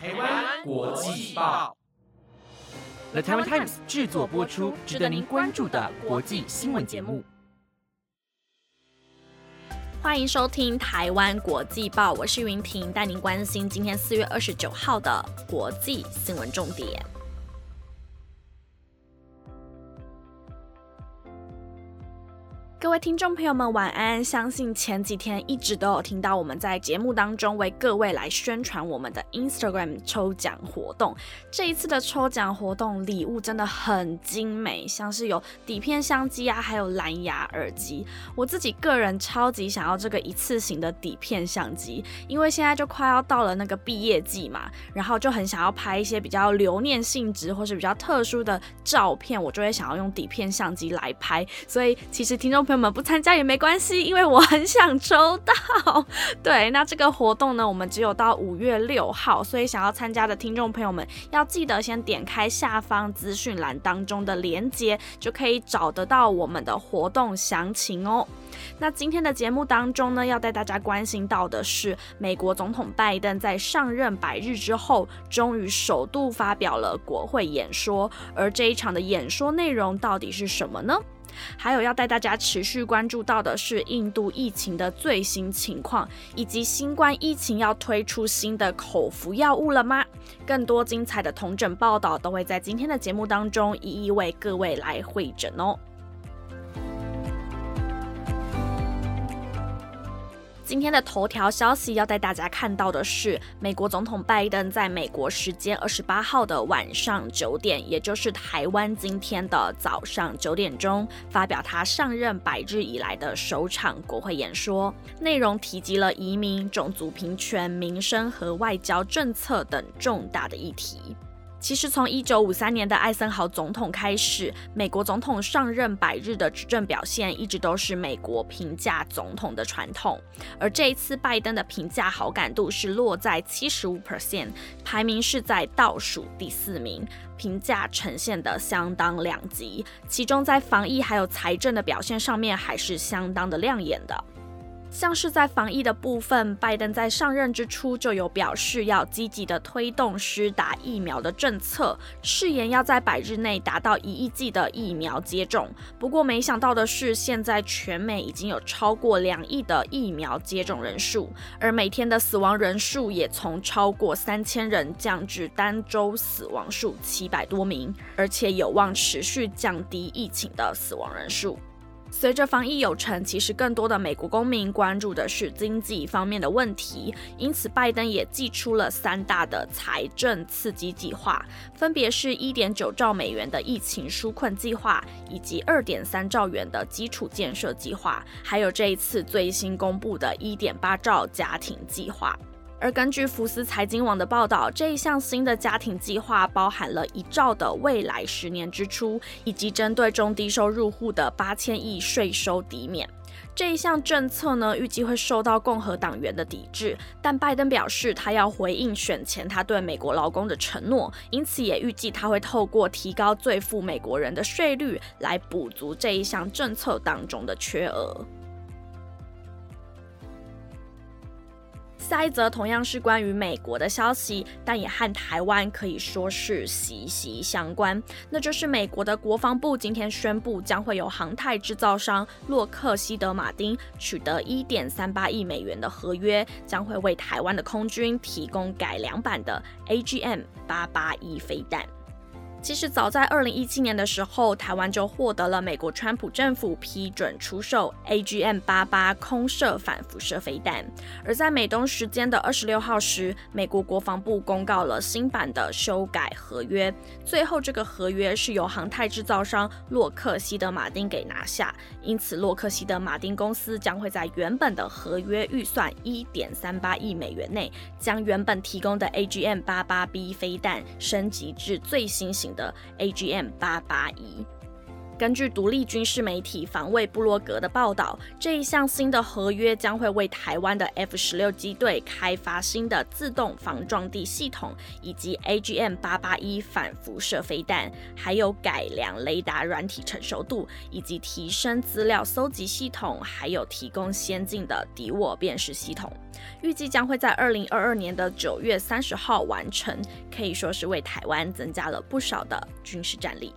台湾国际报，The Taiwan Times 制作播出，值得您关注的国际新闻节目。欢迎收听台湾国际报，我是云婷，带您关心今天四月二十九号的国际新闻重点。各位听众朋友们，晚安！相信前几天一直都有听到我们在节目当中为各位来宣传我们的 Instagram 抽奖活动。这一次的抽奖活动礼物真的很精美，像是有底片相机啊，还有蓝牙耳机。我自己个人超级想要这个一次性的底片相机，因为现在就快要到了那个毕业季嘛，然后就很想要拍一些比较留念性质或是比较特殊的照片，我就会想要用底片相机来拍。所以其实听众。朋友们不参加也没关系，因为我很想抽到。对，那这个活动呢，我们只有到五月六号，所以想要参加的听众朋友们要记得先点开下方资讯栏当中的链接，就可以找得到我们的活动详情哦。那今天的节目当中呢，要带大家关心到的是，美国总统拜登在上任百日之后，终于首度发表了国会演说，而这一场的演说内容到底是什么呢？还有要带大家持续关注到的是印度疫情的最新情况，以及新冠疫情要推出新的口服药物了吗？更多精彩的同诊报道都会在今天的节目当中一一为各位来会诊哦。今天的头条消息要带大家看到的是，美国总统拜登在美国时间二十八号的晚上九点，也就是台湾今天的早上九点钟，发表他上任百日以来的首场国会演说，内容提及了移民、种族平权、民生和外交政策等重大的议题。其实从一九五三年的艾森豪总统开始，美国总统上任百日的执政表现一直都是美国评价总统的传统。而这一次拜登的评价好感度是落在七十五 percent，排名是在倒数第四名，评价呈现的相当两极。其中在防疫还有财政的表现上面还是相当的亮眼的。像是在防疫的部分，拜登在上任之初就有表示要积极的推动施打疫苗的政策，誓言要在百日内达到一亿剂的疫苗接种。不过没想到的是，现在全美已经有超过两亿的疫苗接种人数，而每天的死亡人数也从超过三千人降至单周死亡数七百多名，而且有望持续降低疫情的死亡人数。随着防疫有成，其实更多的美国公民关注的是经济方面的问题，因此拜登也寄出了三大的财政刺激计划，分别是一点九兆美元的疫情纾困计划，以及二点三兆元的基础建设计划，还有这一次最新公布的一点八兆家庭计划。而根据福斯财经网的报道，这一项新的家庭计划包含了一兆的未来十年支出，以及针对中低收入户的八千亿税收抵免。这一项政策呢，预计会受到共和党员的抵制，但拜登表示他要回应选前他对美国劳工的承诺，因此也预计他会透过提高最富美国人的税率来补足这一项政策当中的缺额。下一则同样是关于美国的消息，但也和台湾可以说是息息相关。那就是美国的国防部今天宣布，将会由航太制造商洛克希德马丁取得一点三八亿美元的合约，将会为台湾的空军提供改良版的 AGM 八八一飞弹。其实早在二零一七年的时候，台湾就获得了美国川普政府批准出售 AGM 八八空射反辐射飞弹。而在美东时间的二十六号时，美国国防部公告了新版的修改合约，最后这个合约是由航太制造商洛克希德马丁给拿下，因此洛克希德马丁公司将会在原本的合约预算一点三八亿美元内，将原本提供的 AGM 八八 B 飞弹升级至最新型的 AGM 八八一。根据独立军事媒体防卫布洛格的报道，这一项新的合约将会为台湾的 F 十六机队开发新的自动防撞地系统，以及 AGM 八八一反辐射飞弹，还有改良雷达软体成熟度，以及提升资料搜集系统，还有提供先进的敌我辨识系统。预计将会在二零二二年的九月三十号完成，可以说是为台湾增加了不少的军事战力。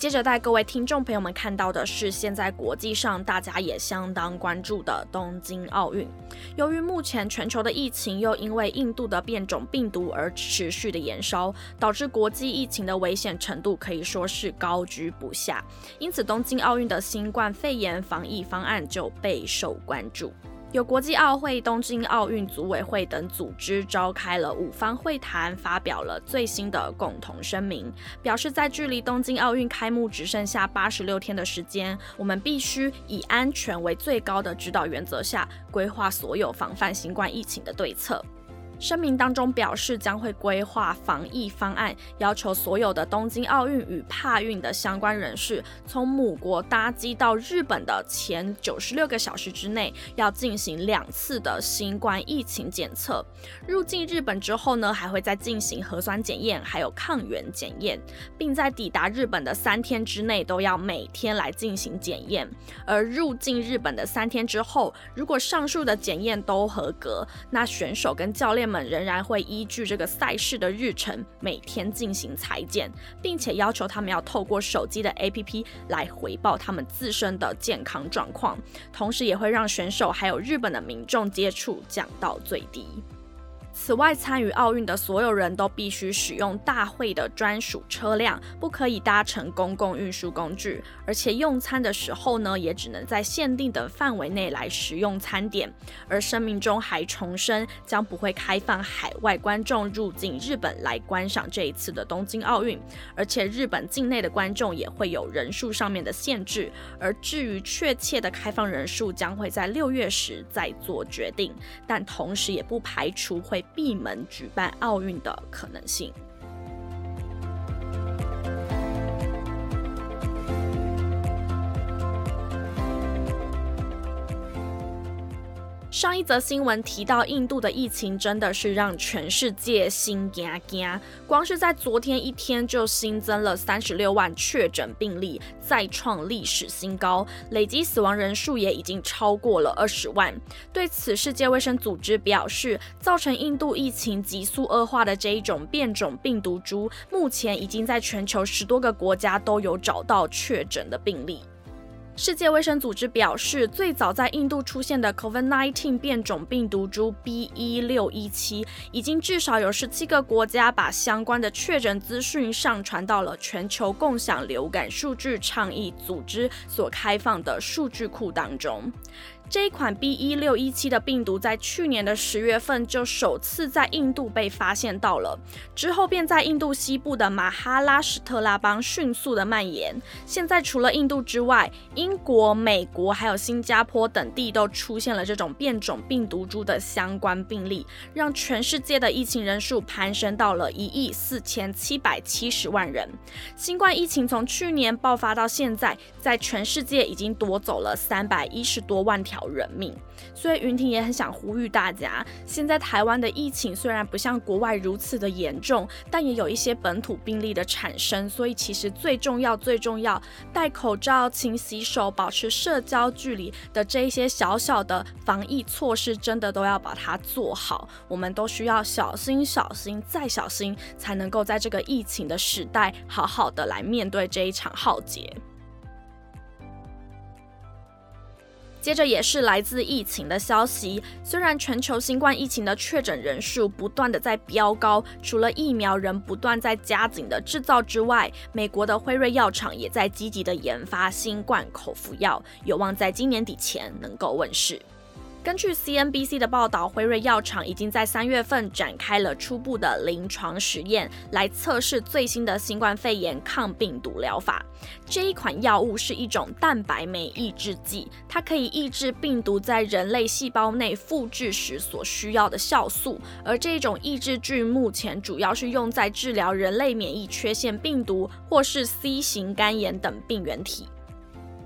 接着带各位听众朋友们看到的是，现在国际上大家也相当关注的东京奥运。由于目前全球的疫情又因为印度的变种病毒而持续的延烧，导致国际疫情的危险程度可以说是高居不下。因此，东京奥运的新冠肺炎防疫方案就备受关注。有国际奥会、东京奥运组委会等组织召开了五方会谈，发表了最新的共同声明，表示在距离东京奥运开幕只剩下八十六天的时间，我们必须以安全为最高的指导原则下，规划所有防范新冠疫情的对策。声明当中表示，将会规划防疫方案，要求所有的东京奥运与帕运的相关人士，从母国搭机到日本的前九十六个小时之内，要进行两次的新冠疫情检测。入境日本之后呢，还会再进行核酸检验，还有抗原检验，并在抵达日本的三天之内，都要每天来进行检验。而入境日本的三天之后，如果上述的检验都合格，那选手跟教练。们仍然会依据这个赛事的日程，每天进行裁剪，并且要求他们要透过手机的 APP 来回报他们自身的健康状况，同时也会让选手还有日本的民众接触降到最低。此外，参与奥运的所有人都必须使用大会的专属车辆，不可以搭乘公共运输工具。而且用餐的时候呢，也只能在限定的范围内来食用餐点。而声明中还重申，将不会开放海外观众入境日本来观赏这一次的东京奥运。而且日本境内的观众也会有人数上面的限制。而至于确切的开放人数，将会在六月时再做决定。但同时也不排除会。闭门举办奥运的可能性。上一则新闻提到，印度的疫情真的是让全世界心惊惊。光是在昨天一天就新增了三十六万确诊病例，再创历史新高，累计死亡人数也已经超过了二十万。对此，世界卫生组织表示，造成印度疫情急速恶化的这一种变种病毒株，目前已经在全球十多个国家都有找到确诊的病例。世界卫生组织表示，最早在印度出现的 COVID-19 变种病毒株 B.1.617，已经至少有十七个国家把相关的确诊资讯上传到了全球共享流感数据倡议组织所开放的数据库当中。这一款 B 一六一七的病毒在去年的十月份就首次在印度被发现到了，之后便在印度西部的马哈拉什特拉邦迅速的蔓延。现在除了印度之外，英国、美国还有新加坡等地都出现了这种变种病毒株的相关病例，让全世界的疫情人数攀升到了一亿四千七百七十万人。新冠疫情从去年爆发到现在，在全世界已经夺走了三百一十多万条。人命，所以云婷也很想呼吁大家，现在台湾的疫情虽然不像国外如此的严重，但也有一些本土病例的产生，所以其实最重要、最重要，戴口罩、勤洗手、保持社交距离的这一些小小的防疫措施，真的都要把它做好。我们都需要小心、小心再小心，才能够在这个疫情的时代，好好的来面对这一场浩劫。接着也是来自疫情的消息，虽然全球新冠疫情的确诊人数不断的在飙高，除了疫苗仍不断在加紧的制造之外，美国的辉瑞药厂也在积极的研发新冠口服药，有望在今年底前能够问世。根据 CNBC 的报道，辉瑞药厂已经在三月份展开了初步的临床实验，来测试最新的新冠肺炎抗病毒疗法。这一款药物是一种蛋白酶抑制剂，它可以抑制病毒在人类细胞内复制时所需要的酵素，而这种抑制剂目前主要是用在治疗人类免疫缺陷病毒或是 C 型肝炎等病原体。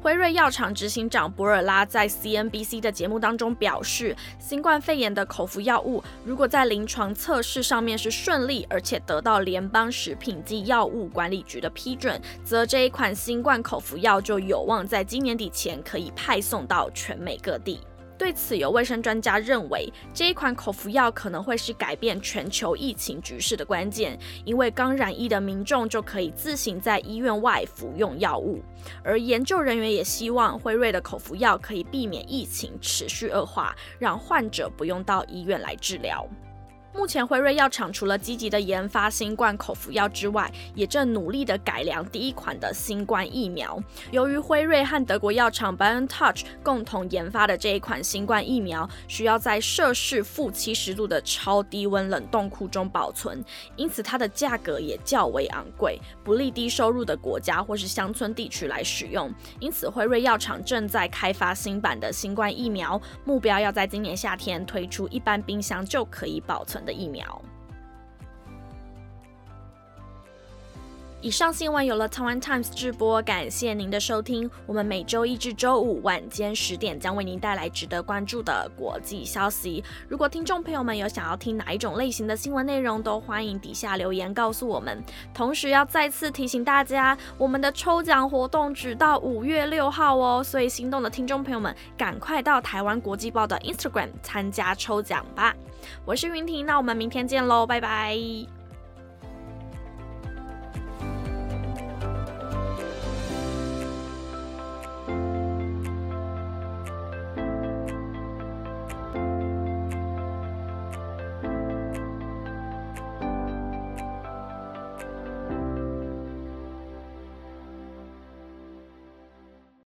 辉瑞药厂执行长博尔拉在 CNBC 的节目当中表示，新冠肺炎的口服药物如果在临床测试上面是顺利，而且得到联邦食品及药物管理局的批准，则这一款新冠口服药就有望在今年底前可以派送到全美各地。对此，有卫生专家认为，这一款口服药可能会是改变全球疫情局势的关键，因为刚染疫的民众就可以自行在医院外服用药物，而研究人员也希望辉瑞的口服药可以避免疫情持续恶化，让患者不用到医院来治疗。目前，辉瑞药厂除了积极的研发新冠口服药之外，也正努力的改良第一款的新冠疫苗。由于辉瑞和德国药厂 BioNTech 共同研发的这一款新冠疫苗，需要在摄氏负七十度的超低温冷冻库中保存，因此它的价格也较为昂贵，不利低收入的国家或是乡村地区来使用。因此，辉瑞药厂正在开发新版的新冠疫苗，目标要在今年夏天推出一般冰箱就可以保存。的疫苗。以上新闻有了台湾 Times 直播，感谢您的收听。我们每周一至周五晚间十点将为您带来值得关注的国际消息。如果听众朋友们有想要听哪一种类型的新闻内容，都欢迎底下留言告诉我们。同时要再次提醒大家，我们的抽奖活动只到五月六号哦，所以心动的听众朋友们，赶快到台湾国际报的 Instagram 参加抽奖吧。我是云婷，那我们明天见喽，拜拜。